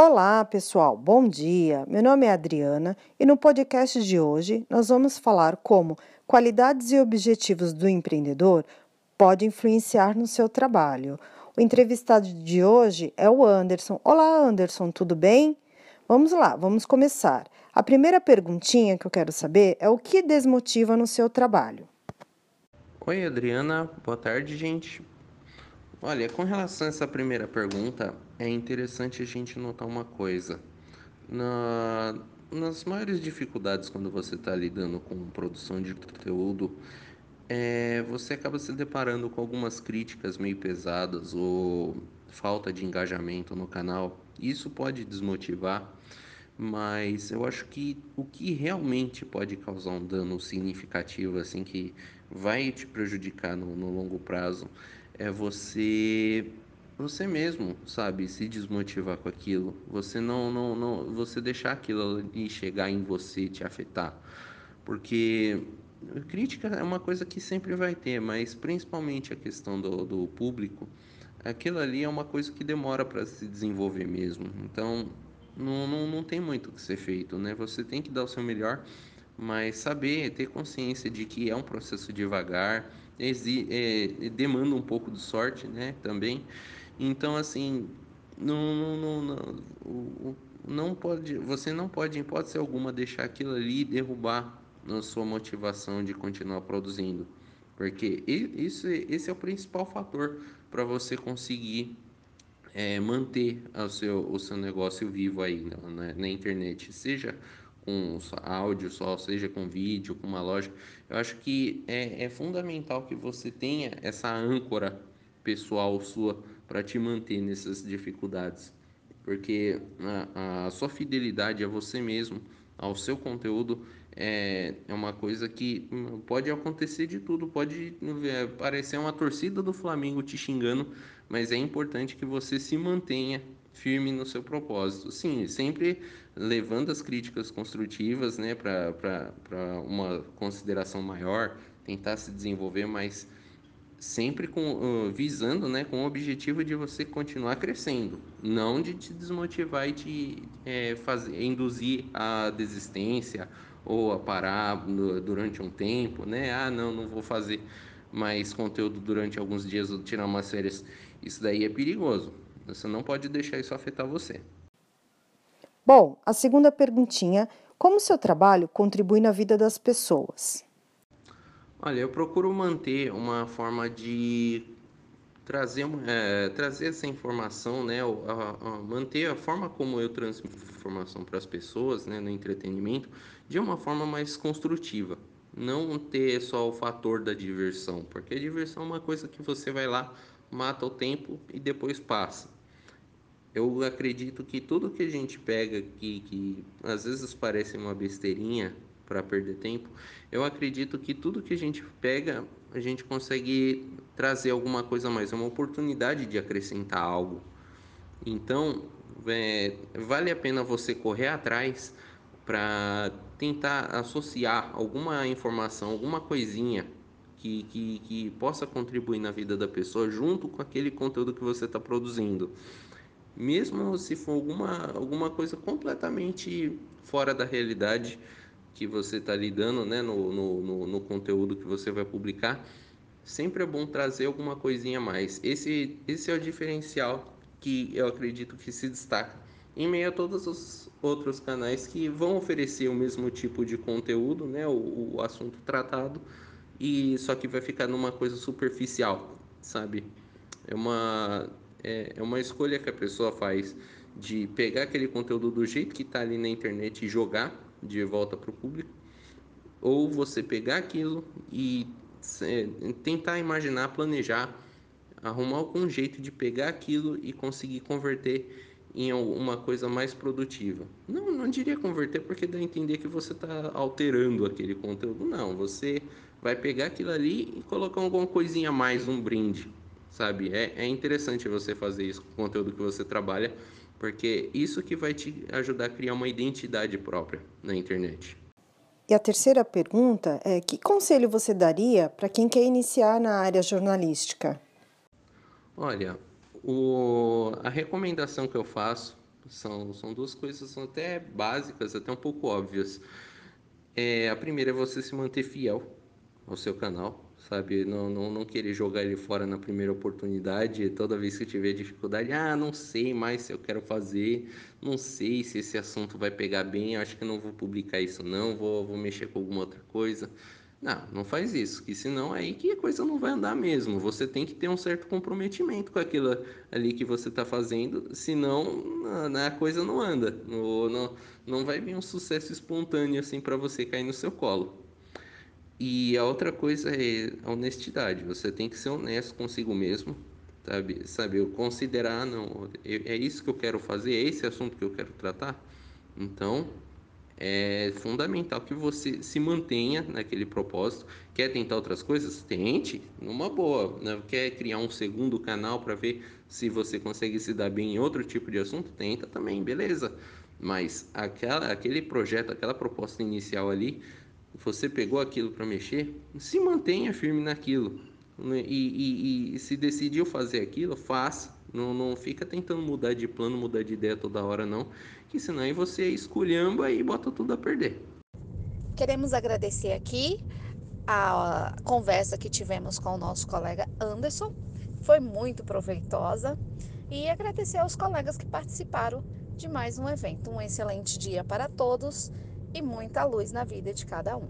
Olá, pessoal. Bom dia. Meu nome é Adriana e no podcast de hoje nós vamos falar como qualidades e objetivos do empreendedor podem influenciar no seu trabalho. O entrevistado de hoje é o Anderson. Olá, Anderson, tudo bem? Vamos lá, vamos começar. A primeira perguntinha que eu quero saber é o que desmotiva no seu trabalho. Oi, Adriana. Boa tarde, gente. Olha, com relação a essa primeira pergunta, é interessante a gente notar uma coisa. Na, nas maiores dificuldades quando você está lidando com produção de conteúdo, é, você acaba se deparando com algumas críticas meio pesadas ou falta de engajamento no canal. Isso pode desmotivar, mas eu acho que o que realmente pode causar um dano significativo, assim, que vai te prejudicar no, no longo prazo, é você você mesmo, sabe, se desmotivar com aquilo. Você não, não, não, você deixar aquilo ali chegar em você, te afetar. Porque crítica é uma coisa que sempre vai ter, mas principalmente a questão do, do público, aquilo ali é uma coisa que demora para se desenvolver mesmo. Então, não, não, não tem muito o que ser feito, né? Você tem que dar o seu melhor, mas saber, ter consciência de que é um processo devagar, é, demanda um pouco de sorte, né? Também. Então, assim, não, não, não, não pode, você não pode, em hipótese alguma, deixar aquilo ali derrubar a sua motivação de continuar produzindo. Porque isso, esse é o principal fator para você conseguir é, manter o seu, o seu negócio vivo aí na, na internet, seja com áudio só, seja com vídeo, com uma loja. Eu acho que é, é fundamental que você tenha essa âncora pessoal sua para te manter nessas dificuldades, porque a, a, sua fidelidade a você mesmo, ao seu conteúdo, é, é uma coisa que pode acontecer de tudo, pode é, parecer uma torcida do Flamengo te xingando, mas é importante que você se mantenha firme no seu propósito. Sim, sempre levando as críticas construtivas né, para uma consideração maior, tentar se desenvolver, mas sempre com, visando, né, com o objetivo de você continuar crescendo, não de te desmotivar e te é, fazer, induzir a desistência ou a parar durante um tempo, né? Ah, não, não vou fazer mais conteúdo durante alguns dias ou tirar umas férias. Isso daí é perigoso. Você não pode deixar isso afetar você. Bom, a segunda perguntinha: como o seu trabalho contribui na vida das pessoas? Olha, eu procuro manter uma forma de trazer, é, trazer essa informação, né, a, a, manter a forma como eu transmito informação para as pessoas, né, no entretenimento, de uma forma mais construtiva. Não ter só o fator da diversão, porque a diversão é uma coisa que você vai lá, mata o tempo e depois passa. Eu acredito que tudo que a gente pega aqui, que às vezes parece uma besteirinha, para perder tempo. Eu acredito que tudo que a gente pega, a gente consegue trazer alguma coisa a mais, uma oportunidade de acrescentar algo. Então, é, vale a pena você correr atrás para tentar associar alguma informação, alguma coisinha que, que, que possa contribuir na vida da pessoa junto com aquele conteúdo que você está produzindo. Mesmo se for alguma, alguma coisa completamente fora da realidade, que você está lidando né, no, no, no, no, conteúdo que você vai publicar, sempre é bom trazer alguma coisinha a mais. Esse, esse é o diferencial que eu acredito que se destaca em meio a todos os outros canais que vão oferecer o mesmo tipo de conteúdo, né, o, o assunto tratado, e só que vai ficar numa coisa superficial, sabe? É uma, é, é uma escolha que a pessoa faz de pegar aquele conteúdo do jeito que está ali na internet e jogar de volta para o público, ou você pegar aquilo e é, tentar imaginar, planejar, arrumar algum jeito de pegar aquilo e conseguir converter em uma coisa mais produtiva. Não, não diria converter porque dá a entender que você está alterando aquele conteúdo. Não, você vai pegar aquilo ali e colocar alguma coisinha a mais, um brinde, sabe? É, é interessante você fazer isso com o conteúdo que você trabalha porque isso que vai te ajudar a criar uma identidade própria na internet. E a terceira pergunta é: que conselho você daria para quem quer iniciar na área jornalística? Olha, o, a recomendação que eu faço São, são duas coisas são até básicas, até um pouco óbvias. É, a primeira é você se manter fiel ao seu canal, sabe? Não, não, não querer jogar ele fora na primeira oportunidade. Toda vez que tiver dificuldade, ah, não sei mais se eu quero fazer, não sei se esse assunto vai pegar bem, acho que não vou publicar isso não, vou, vou mexer com alguma outra coisa. Não, não faz isso, que senão aí que a coisa não vai andar mesmo. Você tem que ter um certo comprometimento com aquilo ali que você está fazendo, senão a coisa não anda. Não, não, não vai vir um sucesso espontâneo assim para você cair no seu colo. E a outra coisa é a honestidade. Você tem que ser honesto consigo mesmo, sabe? Sabe, eu considerar, não, é isso que eu quero fazer, é esse assunto que eu quero tratar. Então, é fundamental que você se mantenha naquele propósito. Quer tentar outras coisas? Tente, numa boa. Né? Quer criar um segundo canal para ver se você consegue se dar bem em outro tipo de assunto? Tenta também, beleza. Mas aquela, aquele projeto, aquela proposta inicial ali, você pegou aquilo para mexer, se mantenha firme naquilo. Né? E, e, e se decidiu fazer aquilo, faça. Não, não fica tentando mudar de plano, mudar de ideia toda hora, não que senão aí você esculhamba e bota tudo a perder. Queremos agradecer aqui a conversa que tivemos com o nosso colega Anderson, foi muito proveitosa e agradecer aos colegas que participaram de mais um evento. Um excelente dia para todos e muita luz na vida de cada um.